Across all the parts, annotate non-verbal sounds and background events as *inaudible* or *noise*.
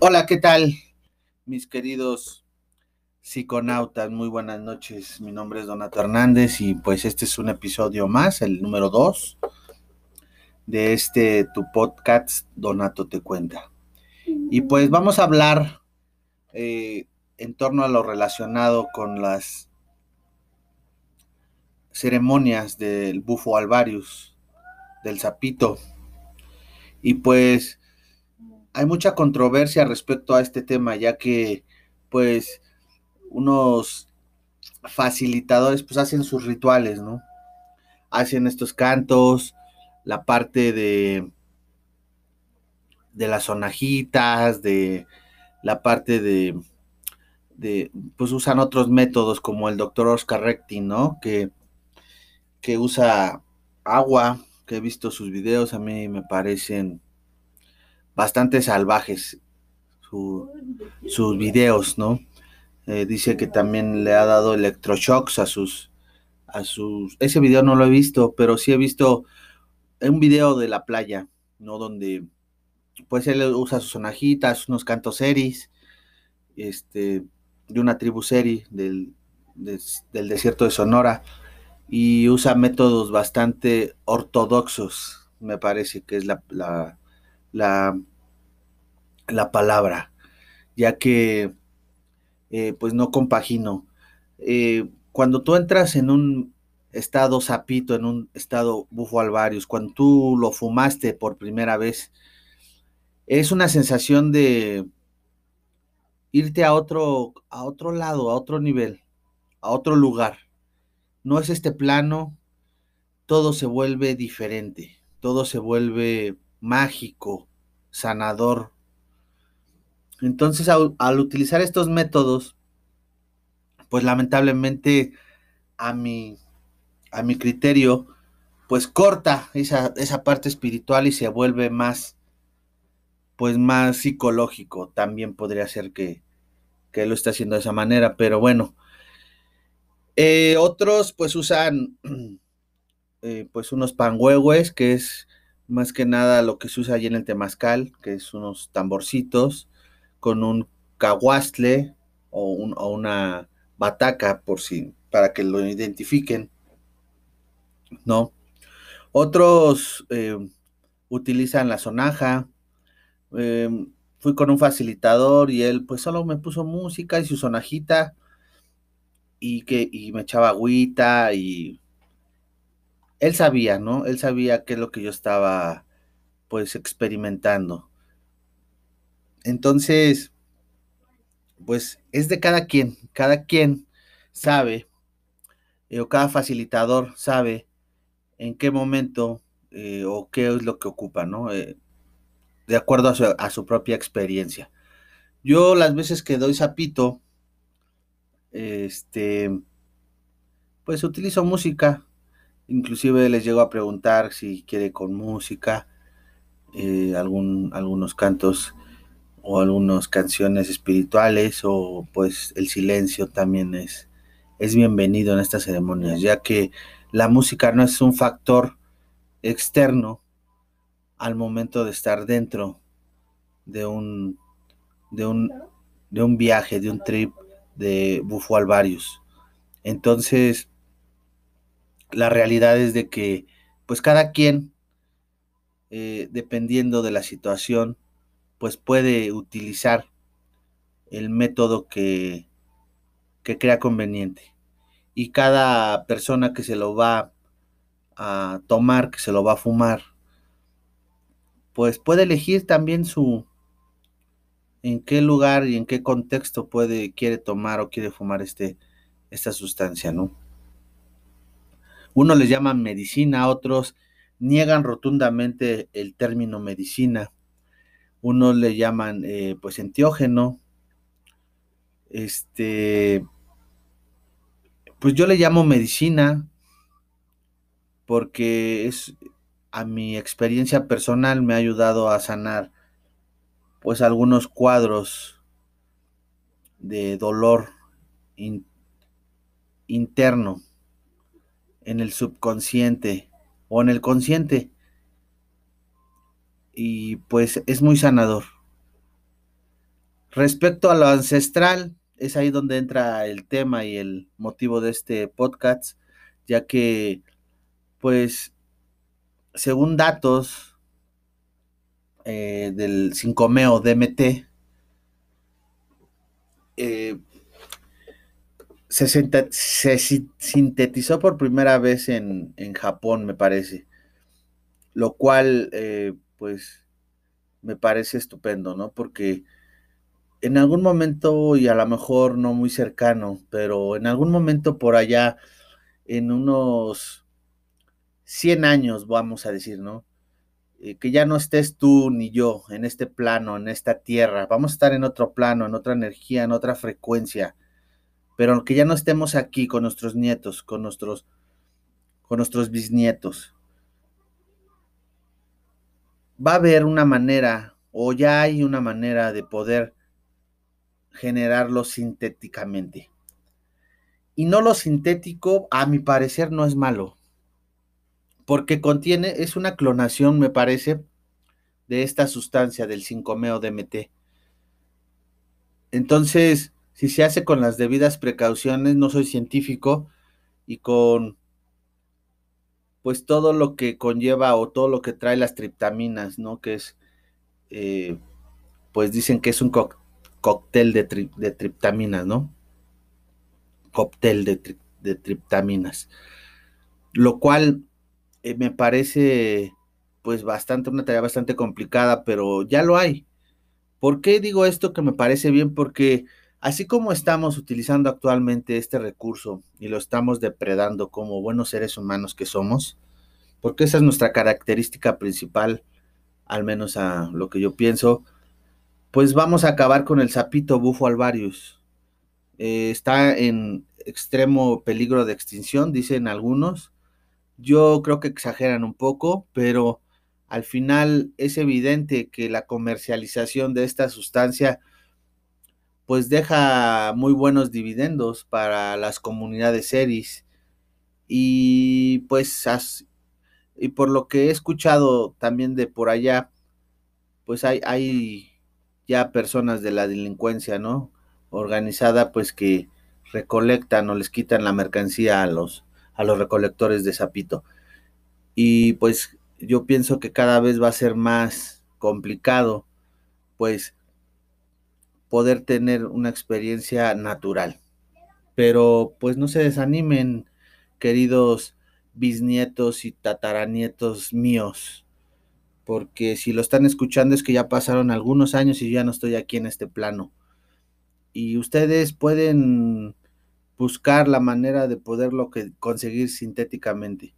Hola, ¿qué tal? Mis queridos psiconautas, muy buenas noches. Mi nombre es Donato Hernández y pues este es un episodio más, el número 2 de este tu podcast Donato te cuenta. Y pues vamos a hablar eh, en torno a lo relacionado con las ceremonias del bufo alvarius, del sapito. Y pues hay mucha controversia respecto a este tema, ya que pues unos facilitadores pues hacen sus rituales, ¿no? Hacen estos cantos, la parte de de las sonajitas, de la parte de, de pues usan otros métodos como el doctor Oscar Recti, ¿no? Que, que usa agua, que he visto sus videos, a mí me parecen bastante salvajes sus videos, ¿no? Eh, dice que también le ha dado electroshocks a sus, a sus, ese video no lo he visto, pero sí he visto un video de la playa, ¿no? Donde, pues él usa sus sonajitas, unos cantos seris, este, de una tribu seri del, del desierto de Sonora, y usa métodos bastante ortodoxos, me parece que es la, la la, la palabra, ya que eh, pues no compagino. Eh, cuando tú entras en un estado sapito, en un estado bufo alvarius, cuando tú lo fumaste por primera vez, es una sensación de irte a otro, a otro lado, a otro nivel, a otro lugar. No es este plano, todo se vuelve diferente, todo se vuelve mágico, sanador. Entonces, al, utilizar estos métodos, pues lamentablemente a mi, a mi criterio, pues corta esa, esa parte espiritual y se vuelve más, pues más psicológico. También podría ser que, que lo está haciendo de esa manera, pero bueno. Eh, otros pues usan *clears throat* eh, pues unos panhuehues, que es más que nada lo que se usa allí en el temazcal, que es unos tamborcitos con un caguastle o, una bataca por si, para que lo identifiquen, ¿no? Otros eh, utilizan la sonaja. Em, fui con un facilitador y él pues solo me puso música y su sonajita y que y me echaba agüita y él sabía, ¿no? Él sabía qué es lo que yo estaba, pues, experimentando. Entonces, pues, es de cada quien. Cada quien sabe, eh, o cada facilitador sabe en qué momento eh, o qué es lo que ocupa, ¿no? Eh, de acuerdo a su, a su, propia experiencia. Yo las veces que doy zapito, este, pues utilizo música, Inclusive les llego a preguntar si quiere con música, algún, algunos cantos o algunas canciones espirituales o pues el silencio también es, es bienvenido en estas ceremonias, ya que la música no es un factor externo al momento de estar dentro de un, de un, de un viaje, de un trip de Bufo Alvarius. Entonces, la realidad es de que, pues cada quien, eh, dependiendo de la situación, pues puede utilizar el método que, que crea conveniente. Y cada persona que se lo va a tomar, que se lo va a fumar, pues puede elegir también su en qué lugar y en qué contexto puede quiere tomar o quiere fumar este esta sustancia, ¿no? Unos les llaman medicina, otros niegan rotundamente el término medicina. Unos le llaman eh, pues entiógeno. Este, pues yo le llamo medicina porque es a mi experiencia personal me ha ayudado a sanar pues algunos cuadros de dolor interno en el subconsciente o en el consciente. Y pues es muy sanador. Respecto a lo ancestral, es ahí donde entra el tema y el motivo de este podcast, ya que, pues, según datos eh, del 5meo DMT, eh, se, sintetizó por primera vez en, Japón, me parece, lo cual, eh, pues, me parece estupendo, ¿no? Porque en algún momento, y a lo mejor no muy cercano, pero en algún momento por allá, en unos 100 años, vamos a decir, ¿no? Eh, que ya no estés tú ni yo en este plano, en esta tierra, vamos a estar en otro plano, en otra energía, en otra frecuencia, pero que ya no estemos aquí con nuestros nietos, con nuestros, con nuestros bisnietos. Va a haber una manera, o ya hay una manera de poder generarlo sintéticamente. Y no lo sintético, a mi parecer, no es malo, porque contiene, es una clonación, me parece, de esta sustancia del 5-meo DMT. Entonces, si se hace con las debidas precauciones, no soy científico, y con pues todo lo que conlleva o todo lo que trae las triptaminas, ¿no? Que es, eh, pues dicen que es un cóctel de, triptaminas, ¿no? Cóctel de, triptaminas. Lo cual eh, me parece pues bastante, una tarea bastante complicada, pero ya lo hay. ¿Por qué digo esto que me parece bien? Porque así como estamos utilizando actualmente este recurso y lo estamos depredando como buenos seres humanos que somos, porque esa es nuestra característica principal, al menos a lo que yo pienso, pues vamos a acabar con el sapito bufo alvarius. Eh, está en extremo peligro de extinción, dicen algunos. Yo creo que exageran un poco, pero al final es evidente que la comercialización de esta sustancia pues deja muy buenos dividendos para las comunidades seris y pues y por lo que he escuchado también de por allá pues hay, hay ya personas de la delincuencia, ¿no? Organizada, pues que recolectan o les quitan la mercancía a los, a los recolectores de sapito. Y pues yo pienso que cada vez va a ser más complicado, pues, poder tener una experiencia natural. Pero pues no se desanimen, queridos bisnietos y tataranietos míos porque si lo están escuchando es que ya pasaron algunos años y ya no estoy aquí en este plano. Y ustedes pueden buscar la manera de poderlo conseguir sintéticamente.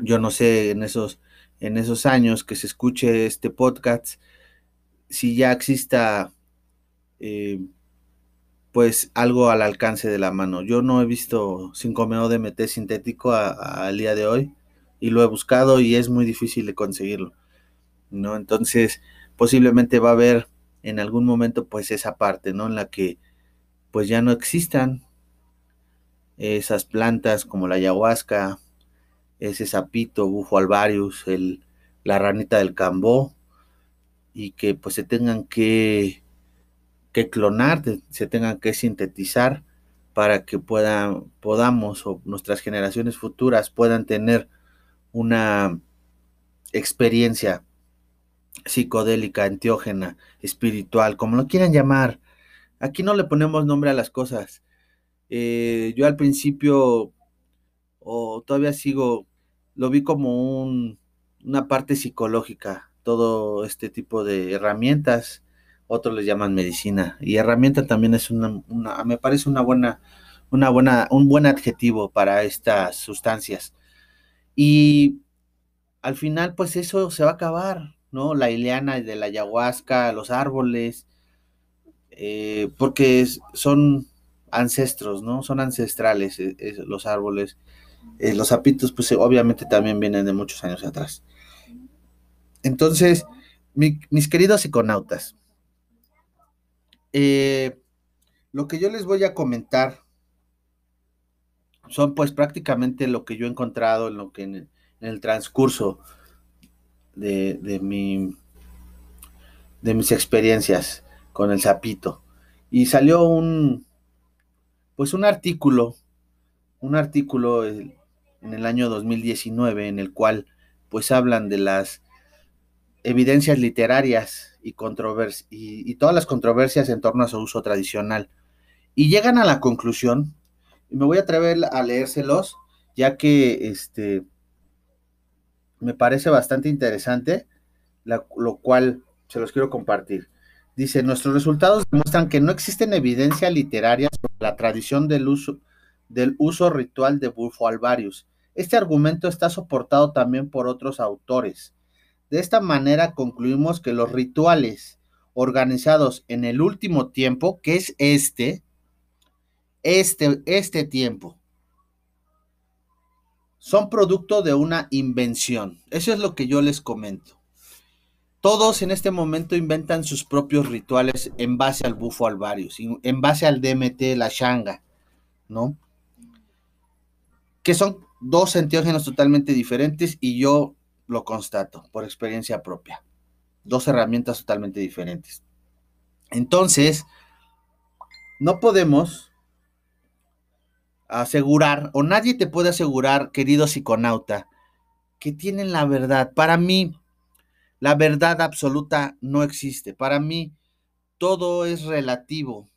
Yo no sé en esos, en esos años que se escuche este podcast si ya exista eh, pues algo al alcance de la mano. Yo no he visto 5-meo DMT sintético al día de hoy y lo he buscado y es muy difícil de conseguirlo, ¿no? Entonces, posiblemente va a haber en algún momento pues esa parte, ¿no? En la que pues ya no existan esas plantas como la ayahuasca, ese sapito, bufo alvarius, el, la ranita del cambó, y que pues se tengan que, clonar, se tengan que sintetizar para que puedan, podamos o nuestras generaciones futuras puedan tener una experiencia psicodélica, enteógena, espiritual, como lo quieran llamar. Aquí no le ponemos nombre a las cosas. Eh, yo al principio, o todavía sigo, lo vi como un, una parte psicológica, todo este tipo de herramientas, otros les llaman medicina, y herramienta también es una, me parece una buena, una buena, un buen adjetivo para estas sustancias. Y al final, pues eso se va a acabar, ¿no? La ileana de la ayahuasca, los árboles, eh, porque son ancestros, ¿no? Son ancestrales eh, los árboles. Eh, los zapitos, pues obviamente también vienen de muchos años atrás. Entonces, mis queridos psiconautas, lo que yo les voy a comentar son pues prácticamente lo que yo he encontrado en lo que en el, transcurso de, mi, de mis experiencias con el sapito. Y salió un, pues un artículo, un artículo en el año 2019 en el cual pues hablan de las evidencias literarias y, y, y todas las controversias en torno a su uso tradicional. Y llegan a la conclusión, y me voy a atrever a leérselos, ya que este, me parece bastante interesante, lo cual se los quiero compartir. Dice, nuestros resultados demuestran que no existen evidencia literaria sobre la tradición del uso, del uso ritual de Bufo alvarius. Este argumento está soportado también por otros autores. De esta manera concluimos que los rituales organizados en el último tiempo, que es este, este, este tiempo, son producto de una invención. Eso es lo que yo les comento. Todos en este momento inventan sus propios rituales en base al bufo alvarius, en base al DMT, la shanga, ¿no? Que son dos enteógenos totalmente diferentes y yo lo constato por experiencia propia. Dos herramientas totalmente diferentes. Entonces, no podemos asegurar, o nadie te puede asegurar, querido psiconauta, que tienen la verdad. Para mí, la verdad absoluta no existe. Para mí, todo es relativo.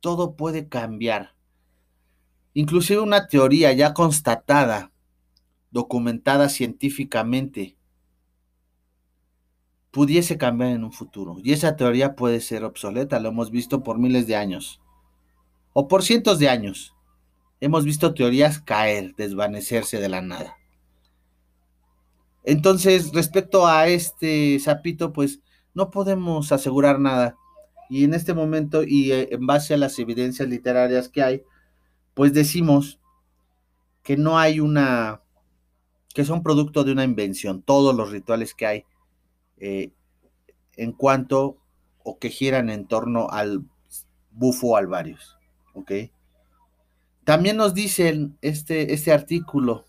Todo puede cambiar. Inclusive una teoría ya constatada, documentada científicamente, pudiese cambiar en un futuro. Y esa teoría puede ser obsoleta, lo hemos visto por miles de años. O por cientos de años. Hemos visto teorías caer, desvanecerse de la nada. Entonces, respecto a este sapito, pues no podemos asegurar nada. Y en este momento, y eh, en base a las evidencias literarias que hay, pues decimos que no hay una, que son producto de una invención, todos los rituales que hay eh, en cuanto o que giran en torno al bufo alvarius. También nos dicen este, este artículo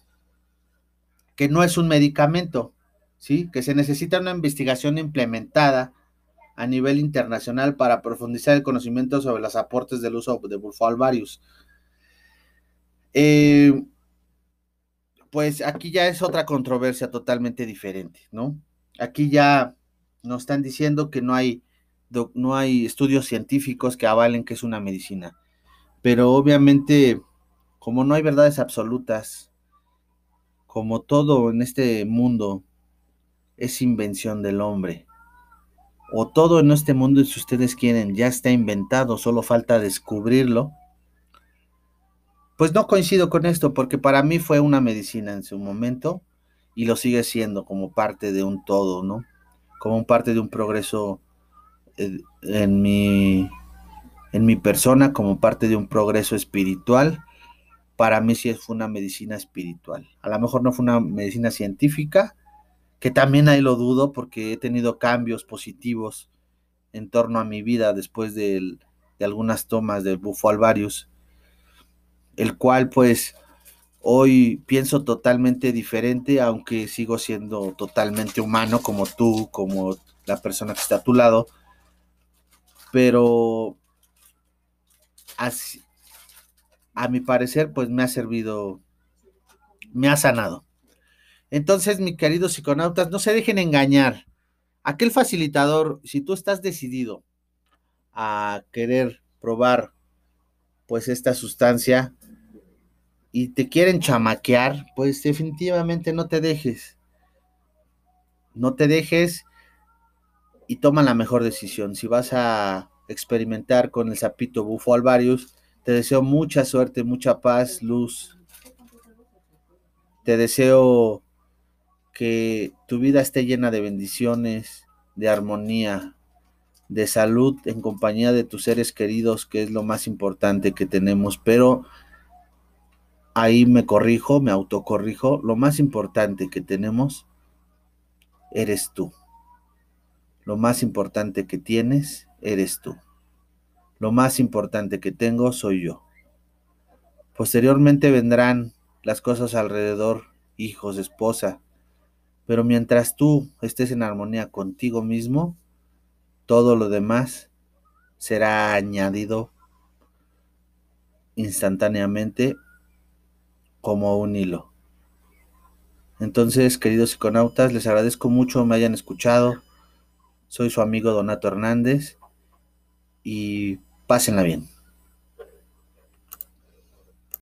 que no es un medicamento, ¿sí? Que se necesita una investigación implementada a nivel internacional para profundizar el conocimiento sobre los aportes del uso de alvarius. Eh, pues aquí ya es otra controversia totalmente diferente, ¿no? Aquí ya nos están diciendo que no hay, no hay estudios científicos que avalen que es una medicina. Pero obviamente, como no hay verdades absolutas, como todo en este mundo es invención del hombre, o todo en este mundo, si ustedes quieren, ya está inventado, solo falta descubrirlo, pues no coincido con esto, porque para mí fue una medicina en su momento y lo sigue siendo como parte de un todo, ¿no? Como parte de un progreso eh, en mi en mi persona como parte de un progreso espiritual, para mí sí fue una medicina espiritual. A lo mejor no fue una medicina científica, que también ahí lo dudo porque he tenido cambios positivos en torno a mi vida después de, de algunas tomas del bufo alvarius, el cual pues hoy pienso totalmente diferente, aunque sigo siendo totalmente humano como tú, como la persona que está a tu lado, pero a mi parecer, pues me ha servido, me ha sanado. Entonces, mis queridos psiconautas, no se dejen engañar. Aquel facilitador, si tú estás decidido a querer probar, pues esta sustancia y te quieren chamaquear, pues definitivamente no te dejes. No te dejes y toma la mejor decisión. Si vas a experimentar con el sapito bufo alvarius. Te deseo mucha suerte, mucha paz, luz. Te deseo que tu vida esté llena de bendiciones, de armonía, de salud en compañía de tus seres queridos, que es lo más importante que tenemos. Pero ahí me corrijo, me autocorrijo. Lo más importante que tenemos eres tú. Lo más importante que tienes eres tú. Lo más importante que tengo soy yo. Posteriormente vendrán las cosas alrededor, hijos, esposa, pero mientras tú estés en armonía contigo mismo, todo lo demás será añadido instantáneamente como un hilo. Entonces, queridos psiconautas, les agradezco mucho me hayan escuchado. Soy su amigo Donato Hernández y pásenla bien.